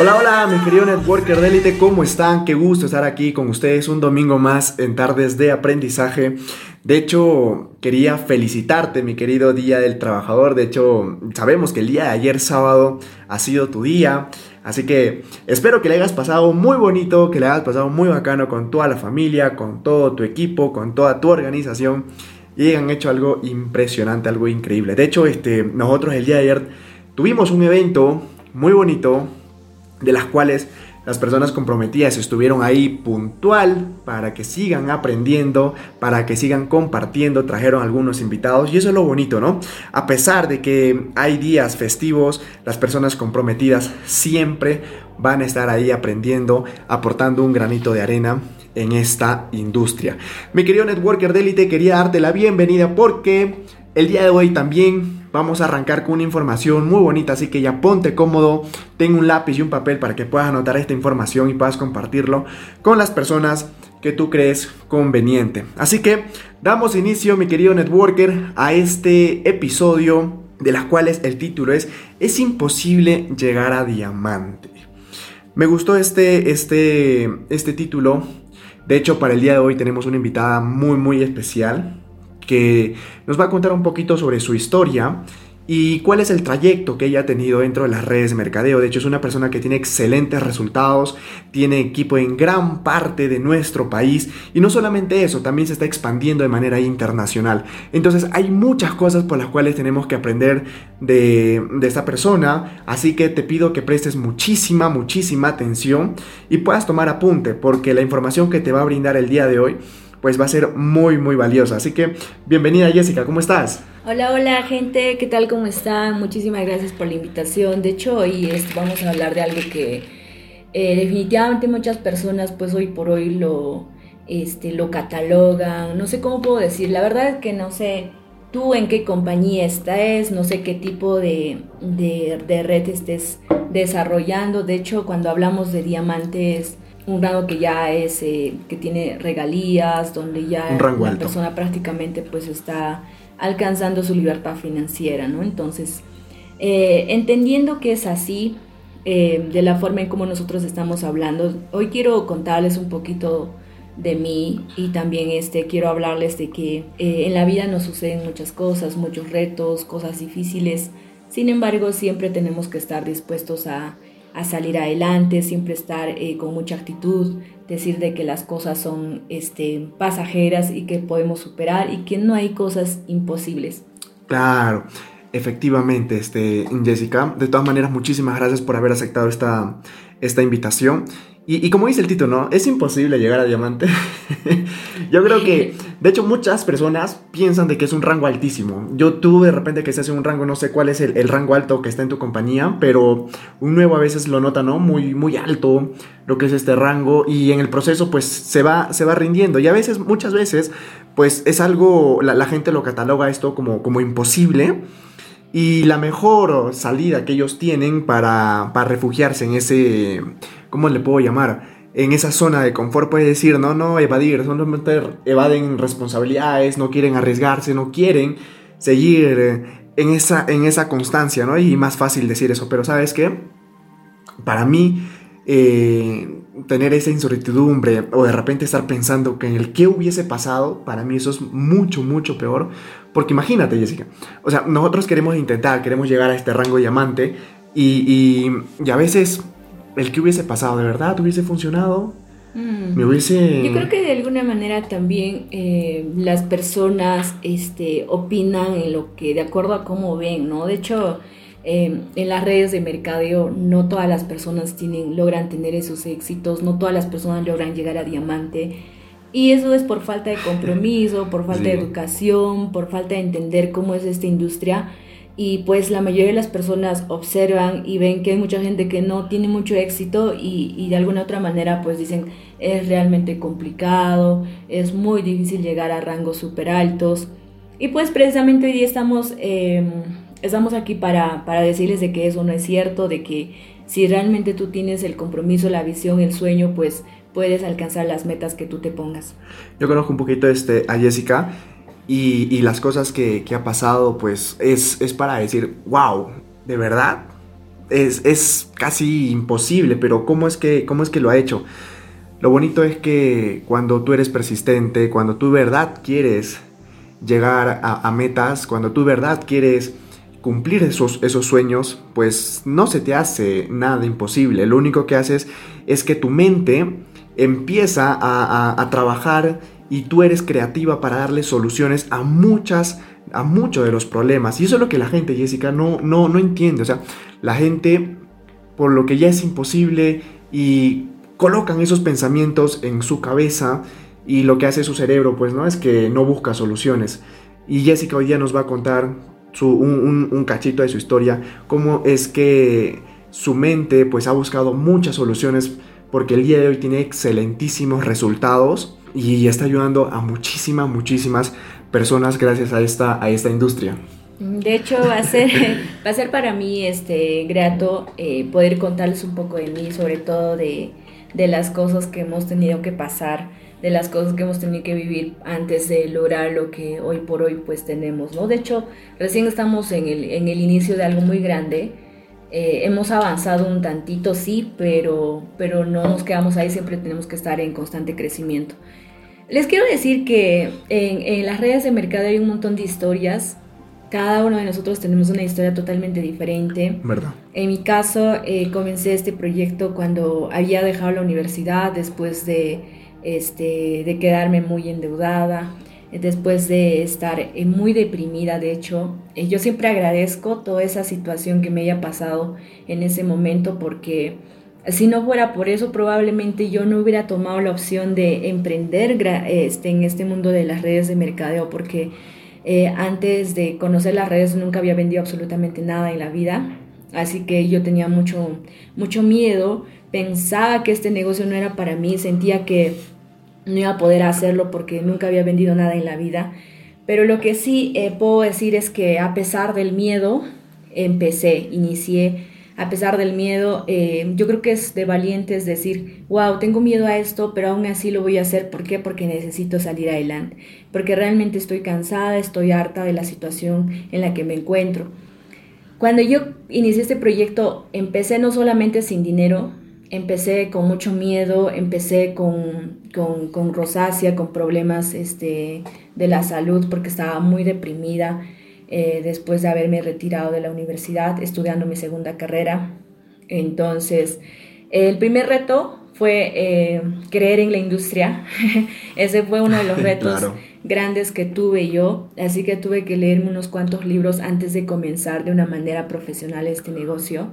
Hola, hola, mi querido networker de élite, ¿cómo están? Qué gusto estar aquí con ustedes un domingo más en tardes de aprendizaje. De hecho, quería felicitarte, mi querido Día del Trabajador. De hecho, sabemos que el día de ayer sábado ha sido tu día. Así que espero que le hayas pasado muy bonito, que le hayas pasado muy bacano con toda la familia, con todo tu equipo, con toda tu organización. Y han hecho algo impresionante, algo increíble. De hecho, este, nosotros el día de ayer tuvimos un evento muy bonito, de las cuales las personas comprometidas estuvieron ahí puntual para que sigan aprendiendo, para que sigan compartiendo, trajeron algunos invitados y eso es lo bonito, ¿no? A pesar de que hay días festivos, las personas comprometidas siempre van a estar ahí aprendiendo, aportando un granito de arena en esta industria. Mi querido networker de élite, quería darte la bienvenida porque el día de hoy también vamos a arrancar con una información muy bonita, así que ya ponte cómodo, ten un lápiz y un papel para que puedas anotar esta información y puedas compartirlo con las personas que tú crees conveniente. Así que damos inicio, mi querido networker, a este episodio de las cuales el título es Es imposible llegar a diamante. Me gustó este, este, este título. De hecho, para el día de hoy tenemos una invitada muy, muy especial que nos va a contar un poquito sobre su historia y cuál es el trayecto que ella ha tenido dentro de las redes de mercadeo. De hecho, es una persona que tiene excelentes resultados, tiene equipo en gran parte de nuestro país y no solamente eso, también se está expandiendo de manera internacional. Entonces, hay muchas cosas por las cuales tenemos que aprender de, de esta persona, así que te pido que prestes muchísima, muchísima atención y puedas tomar apunte, porque la información que te va a brindar el día de hoy pues va a ser muy muy valiosa. Así que bienvenida Jessica, ¿cómo estás? Hola, hola gente, ¿qué tal? ¿Cómo están? Muchísimas gracias por la invitación. De hecho, hoy vamos a hablar de algo que eh, definitivamente muchas personas pues hoy por hoy lo, este, lo catalogan. No sé cómo puedo decir, la verdad es que no sé tú en qué compañía estás, no sé qué tipo de, de red estés desarrollando. De hecho, cuando hablamos de diamantes un rango que ya es eh, que tiene regalías donde ya la persona prácticamente pues está alcanzando su libertad financiera no entonces eh, entendiendo que es así eh, de la forma en como nosotros estamos hablando hoy quiero contarles un poquito de mí y también este quiero hablarles de que eh, en la vida nos suceden muchas cosas muchos retos cosas difíciles. Sin embargo siempre tenemos que estar dispuestos a a salir adelante, siempre estar eh, con mucha actitud, decir de que las cosas son este, pasajeras y que podemos superar y que no hay cosas imposibles. Claro, efectivamente, este, Jessica. De todas maneras, muchísimas gracias por haber aceptado esta, esta invitación. Y, como dice el título, ¿no? Es imposible llegar a diamante. Yo creo que, de hecho, muchas personas piensan de que es un rango altísimo. Yo tú de repente que se hace un rango, no sé cuál es el, el rango alto que está en tu compañía, pero un nuevo a veces lo nota, ¿no? Muy, muy alto lo que es este rango y en el proceso pues se va, se va rindiendo. Y a veces, muchas veces, pues es algo, la, la gente lo cataloga esto como, como imposible. Y la mejor salida que ellos tienen para, para refugiarse en ese, ¿cómo le puedo llamar? En esa zona de confort puede decir, no, no, evadir, solamente evaden responsabilidades, no quieren arriesgarse, no quieren seguir eh, en esa, en esa constancia, ¿no? Y más fácil decir eso, pero ¿sabes qué? Para mí, eh, tener esa incertidumbre o de repente estar pensando que en el qué hubiese pasado, para mí eso es mucho, mucho peor. Porque imagínate, Jessica, o sea, nosotros queremos intentar, queremos llegar a este rango diamante y, y, y a veces el que hubiese pasado, ¿de verdad hubiese funcionado? Mm. Me hubiese... Yo creo que de alguna manera también eh, las personas este, opinan en lo que, de acuerdo a cómo ven, ¿no? De hecho, eh, en las redes de mercadeo no todas las personas tienen, logran tener esos éxitos, no todas las personas logran llegar a diamante. Y eso es por falta de compromiso, por falta de educación, por falta de entender cómo es esta industria. Y pues la mayoría de las personas observan y ven que hay mucha gente que no tiene mucho éxito y, de alguna otra manera pues dicen es realmente complicado, es muy difícil llegar a rangos súper altos. Y pues precisamente hoy día estamos, em, estamos aquí para, para decirles de que eso no es cierto, de que si realmente tú tienes el compromiso, la visión, el sueño, pues puedes alcanzar las metas que tú te pongas. Yo conozco un poquito este, a Jessica y, las cosas que, ha pasado, pues es, es para decir, wow, de verdad, es, es, casi imposible, pero ¿cómo es, que, ¿cómo es que lo ha hecho? Lo bonito es que cuando tú eres persistente, cuando tú verdad quieres llegar a, a metas, cuando tú verdad quieres cumplir esos, esos sueños, pues no se te hace nada imposible. Lo único que haces es que tu mente empieza a, trabajar y tú eres creativa para darle soluciones a muchas a muchos de los problemas. Y eso es lo que la gente Jessica no no no entiende. O sea la gente por lo que ya es imposible y colocan esos pensamientos en su cabeza y lo que hace su cerebro pues no es que no busca soluciones. Y Jessica hoy día nos va a contar un, un cachito de su historia cómo es que su mente pues ha buscado muchas soluciones porque el día de hoy tiene excelentísimos resultados y está ayudando a muchísimas, muchísimas personas gracias a esta, a esta industria. De hecho, va a ser, va a ser para mí este, grato eh, poder contarles un poco de mí, sobre todo de, de, las cosas que hemos tenido que pasar, de las cosas que hemos tenido que vivir antes de lograr lo que hoy por hoy pues tenemos, ¿no? De hecho, recién estamos en el, en el inicio de algo muy grande eh, hemos avanzado un tantito, sí, pero, pero no nos quedamos ahí, siempre tenemos que estar en constante crecimiento. Les quiero decir que en, las redes de mercado hay un montón de historias. Cada uno de nosotros tenemos una historia totalmente diferente. ¿Verdad? En mi caso, eh, comencé este proyecto cuando había dejado la universidad después de, este, de quedarme muy endeudada después de estar eh, muy deprimida, de hecho, eh, yo siempre agradezco toda esa situación que me haya pasado en ese momento porque si no fuera por eso probablemente yo no hubiera tomado la opción de emprender este, en este mundo de las redes de mercadeo porque eh, antes de conocer las redes nunca había vendido absolutamente nada en la vida, así que yo tenía mucho, mucho miedo, pensaba que este negocio no era para mí, sentía que no iba a poder hacerlo porque nunca había vendido nada en la vida. Pero lo que sí eh, puedo decir es que a pesar del miedo, empecé, inicié. A pesar del miedo, eh, yo creo que es de valientes decir, wow, tengo miedo a esto, pero aún así lo voy a hacer. ¿Por qué? Porque necesito salir adelante. Porque realmente estoy cansada, estoy harta de la situación en la que me encuentro. Cuando yo inicié este proyecto, empecé no solamente sin dinero, empecé con mucho miedo, empecé con, con, rosácea, con problemas este, de la salud porque estaba muy deprimida eh, después de haberme retirado de la universidad estudiando mi segunda carrera. Entonces, el primer reto fue eh, creer en la industria. Ese fue uno de los retos grandes que tuve yo, así que tuve que leerme unos cuantos libros antes de comenzar de una manera profesional este negocio.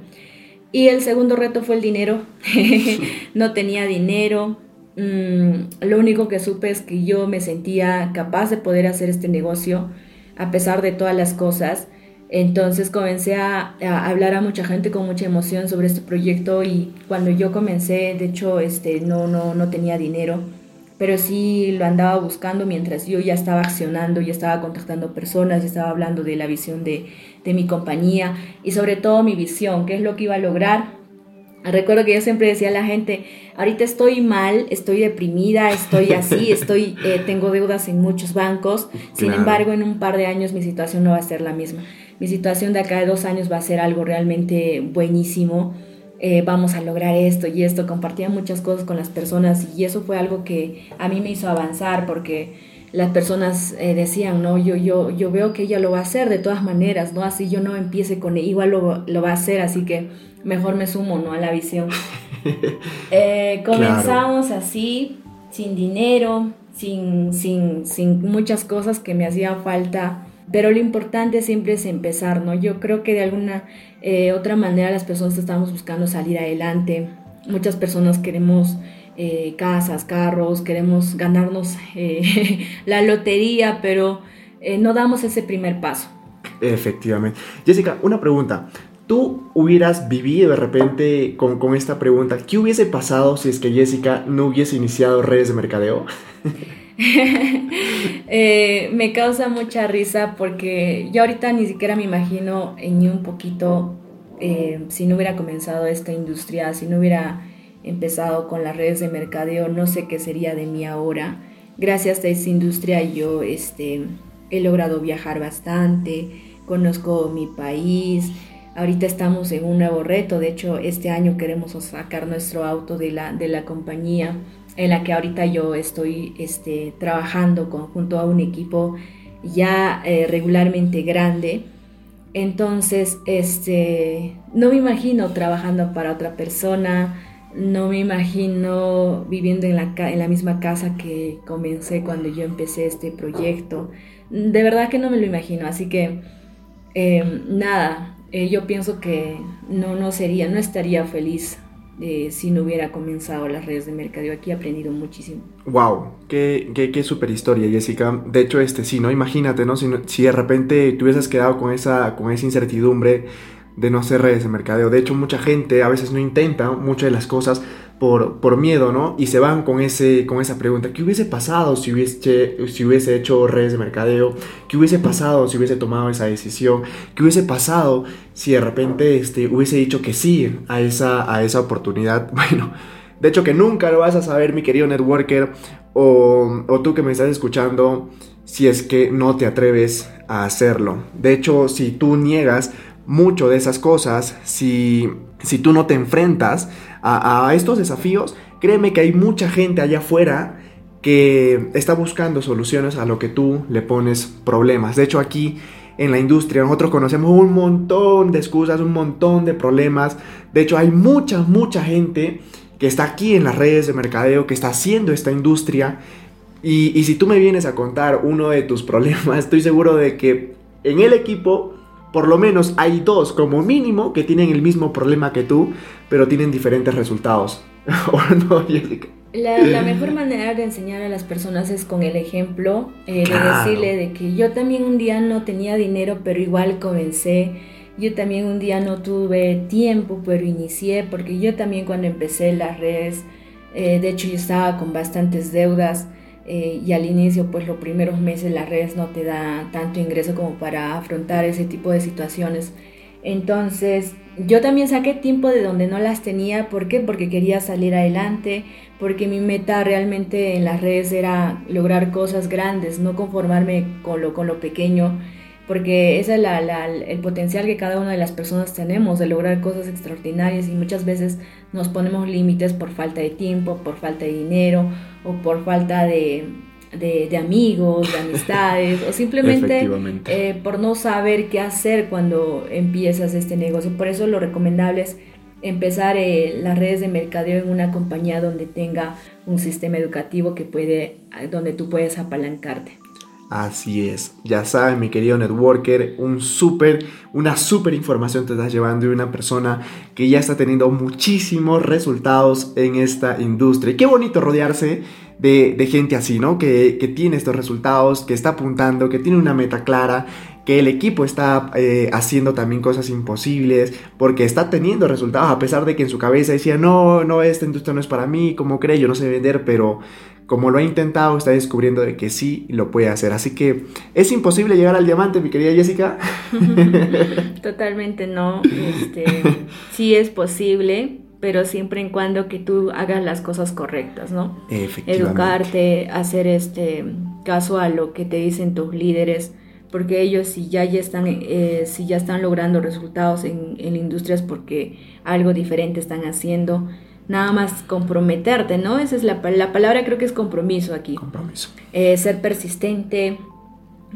Y el segundo reto fue el dinero. no tenía dinero. Mm, lo único que supe es que yo me sentía capaz de poder hacer este negocio a pesar de todas las cosas. Entonces comencé a, hablar a mucha gente con mucha emoción sobre este proyecto y cuando yo comencé, de hecho, este, no, no, no tenía dinero pero sí lo andaba buscando mientras yo ya estaba accionando, ya estaba contactando personas, ya estaba hablando de la visión de, de mi compañía y sobre todo mi visión, qué es lo que iba a lograr. Recuerdo que yo siempre decía a la gente, ahorita estoy mal, estoy deprimida, estoy así, estoy, eh, tengo deudas en muchos bancos, sin embargo en un par de años mi situación no va a ser la misma. Mi situación de acá de dos años va a ser algo realmente buenísimo. Eh, vamos a lograr esto y esto, compartía muchas cosas con las personas y eso fue algo que a mí me hizo avanzar porque las personas eh, decían, no, yo, yo, yo veo que ella lo va a hacer de todas maneras, ¿no? Así yo no empiece con igual lo, lo va a hacer, así que mejor me sumo, ¿no? A la visión. Eh, comenzamos así, sin dinero, sin, sin, sin muchas cosas que me hacían falta pero lo importante siempre es empezar, ¿no? Yo creo que de alguna eh, otra manera las personas estamos buscando salir adelante. Muchas personas queremos eh, casas, carros, queremos ganarnos eh, la lotería, pero no damos ese primer paso. Efectivamente. Jessica, una pregunta. ¿Tú hubieras vivido de repente con, con, esta pregunta? ¿Qué hubiese pasado si es que Jessica no hubiese iniciado redes de mercadeo? Eh, me causa mucha risa porque yo ahorita ni siquiera me imagino ni un poquito eh, si no hubiera comenzado esta industria, si no hubiera empezado con las redes de mercadeo, no sé qué sería de mí ahora. Gracias a esta industria yo este, he logrado viajar bastante, conozco mi país, ahorita estamos en un nuevo reto, de hecho este año queremos sacar nuestro auto de la, de la compañía en la que ahorita yo estoy este, trabajando con, junto a un equipo ya eh, regularmente grande. Entonces, este, no me imagino trabajando para otra persona, no me imagino viviendo en la, en la misma casa que comencé cuando yo empecé este proyecto. De verdad que no me lo imagino, así que em, nada, eh, yo pienso que no, no sería, no estaría feliz eh, si no hubiera comenzado las redes de mercadeo. Aquí he aprendido muchísimo. Wow, qué, qué, qué super historia, Jessica. De hecho, este sí, ¿no? Imagínate, ¿no? Si, si de repente te hubieses quedado con esa, con esa incertidumbre de no hacer redes de mercadeo. De hecho, mucha gente a veces no intenta muchas de las cosas por, por miedo, ¿no? Y se van con, ese, con esa pregunta, ¿qué hubiese pasado si hubiese, si hubiese hecho redes de mercadeo? ¿Qué hubiese pasado si hubiese tomado esa decisión? ¿Qué hubiese pasado si de repente este, hubiese dicho que sí a esa, a esa oportunidad? Bueno, de hecho que nunca lo vas a saber, mi querido networker, o, o tú que me estás escuchando, si es que no te atreves a hacerlo. De hecho, si tú niegas mucho de esas cosas, si, si tú no te enfrentas a, estos desafíos, créeme que hay mucha gente allá afuera que está buscando soluciones a lo que tú le pones problemas. De hecho, aquí en la industria nosotros conocemos un montón de excusas, un montón de problemas. De hecho, hay mucha, mucha gente que está aquí en las redes de mercadeo, que está haciendo esta industria. Y, y si tú me vienes a contar uno de tus problemas, estoy seguro de que en el equipo por lo menos hay dos como mínimo que tienen el mismo problema que tú, pero tienen diferentes resultados. La, mejor manera de enseñar a las personas es con el ejemplo, eh, de decirle de que yo también un día no tenía dinero, pero igual comencé. Yo también un día no tuve tiempo, pero inicié, porque yo también cuando empecé las redes, eh, de hecho yo estaba con bastantes deudas eh, y al inicio pues los primeros meses las redes no te da tanto ingreso como para afrontar ese tipo de situaciones. Entonces yo también saqué tiempo de donde no las tenía, ¿por qué? Porque quería salir adelante, porque mi meta realmente en las redes era lograr cosas grandes, no conformarme con lo, con lo pequeño, porque ese es el potencial que cada una de las personas tenemos de lograr cosas extraordinarias y muchas veces nos ponemos límites por falta de tiempo, por falta de dinero o por falta de, de, amigos, de amistades, o simplemente eh, por no saber qué hacer cuando empiezas este negocio. Por eso lo recomendable es empezar eh, las redes de mercadeo en una compañía donde tenga un sistema educativo que puede, donde tú puedes apalancarte. Así es, ya saben mi querido networker, un super, una super información te estás llevando de una persona que ya está teniendo muchísimos resultados en esta industria. Y qué bonito rodearse de, gente así, ¿no? Que, tiene estos resultados, que está apuntando, que tiene una meta clara, que el equipo está eh, haciendo también cosas imposibles, porque está teniendo resultados, a pesar de que en su cabeza decía, no, no, esta industria no es para mí, como cree, yo no sé vender, pero como lo ha intentado, está descubriendo de que sí lo puede hacer. Así que es imposible llegar al diamante, mi querida Jessica. Totalmente no. Este, sí es posible, pero siempre en cuando que tú hagas las cosas correctas, ¿no? Educarte, hacer este caso a lo que te dicen tus líderes, porque ellos si ya, ya están, eh, si ya están logrando resultados en, en la industria es porque algo diferente están haciendo nada más comprometerte, ¿no? Esa es la, la palabra, creo que es compromiso aquí. Compromiso. Eh, ser persistente,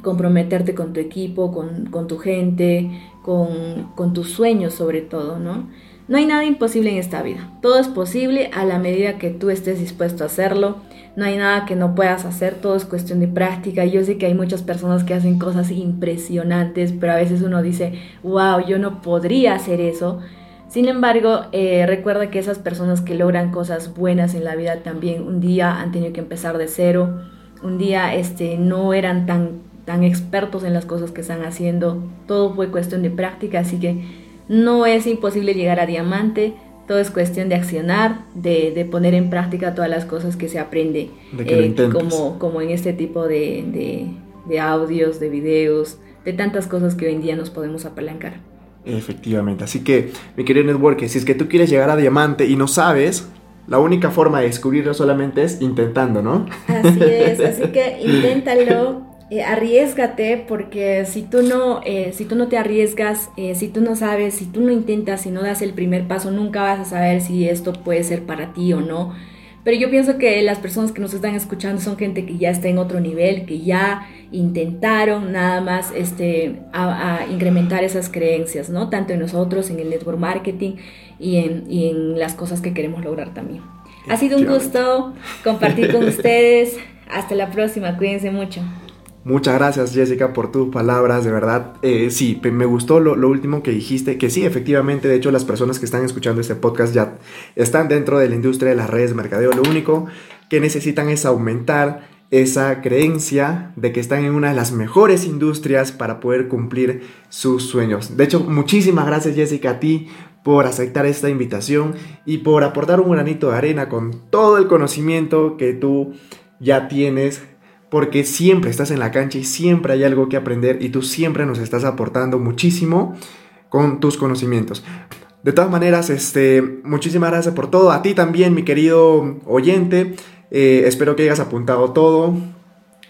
comprometerte con tu equipo, con, tu gente, con, con, tus sueños sobre todo, ¿no? No hay nada imposible en esta vida. Todo es posible a la medida que tú estés dispuesto a hacerlo. No hay nada que no puedas hacer, todo es cuestión de práctica. Yo sé que hay muchas personas que hacen cosas impresionantes, pero a veces uno dice, wow, yo no podría hacer eso sin embargo, eh, recuerda que esas personas que logran cosas buenas en la vida también un día han tenido que empezar de cero, un día este, no eran tan, tan expertos en las cosas que están haciendo, todo fue cuestión de práctica, así que no es imposible llegar a diamante, todo es cuestión de accionar, de, de poner en práctica todas las cosas que se aprende, De que lo eh, como, como en este tipo de, de, de audios, de videos, de tantas cosas que hoy en día nos podemos apalancar. Efectivamente. Así que, mi querido networker, si es que tú quieres llegar a diamante y no sabes, la única forma de descubrirlo solamente es intentando, ¿no? Así es, así que inténtalo, eh, arriesgate, porque si tú no, eh, si tú no te arriesgas, eh, si tú no sabes, si tú no intentas, si no das el primer paso, nunca vas a saber si esto puede ser para ti o no. Pero yo pienso que las personas que nos están escuchando son gente que ya está en otro nivel, que ya intentaron nada más este, a, a incrementar esas creencias, ¿no? Tanto en nosotros, en el network marketing y en, y en las cosas que queremos lograr también. Ha sido un gusto compartir con ustedes. Hasta la próxima, cuídense mucho. Muchas gracias Jessica por tus palabras, de verdad. Eh, sí, me gustó lo, lo último que dijiste, que sí, efectivamente, de hecho las personas que están escuchando este podcast ya están dentro de la industria de las redes de mercadeo. Lo único que necesitan es aumentar esa creencia de que están en una de las mejores industrias para poder cumplir sus sueños. De hecho, muchísimas gracias Jessica a ti por aceptar esta invitación y por aportar un granito de arena con todo el conocimiento que tú ya tienes porque siempre estás en la cancha y siempre hay algo que aprender y tú siempre nos estás aportando muchísimo con tus conocimientos. De todas maneras, este, muchísimas gracias por todo. A ti también, mi querido oyente. Eh, espero que hayas apuntado todo,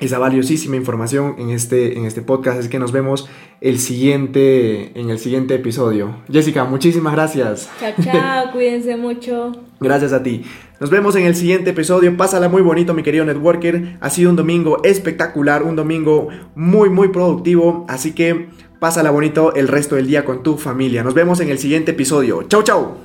esa valiosísima información en este, en este podcast. Es que nos vemos el siguiente, en el siguiente episodio. Jessica, muchísimas gracias. Chao, chao, cuídense mucho. Gracias a ti. Nos vemos en el siguiente episodio. Pásala muy bonito, mi querido networker. Ha sido un domingo espectacular, un domingo muy, muy productivo. Así que pásala bonito el resto del día con tu familia. Nos vemos en el siguiente episodio. Chau, chau.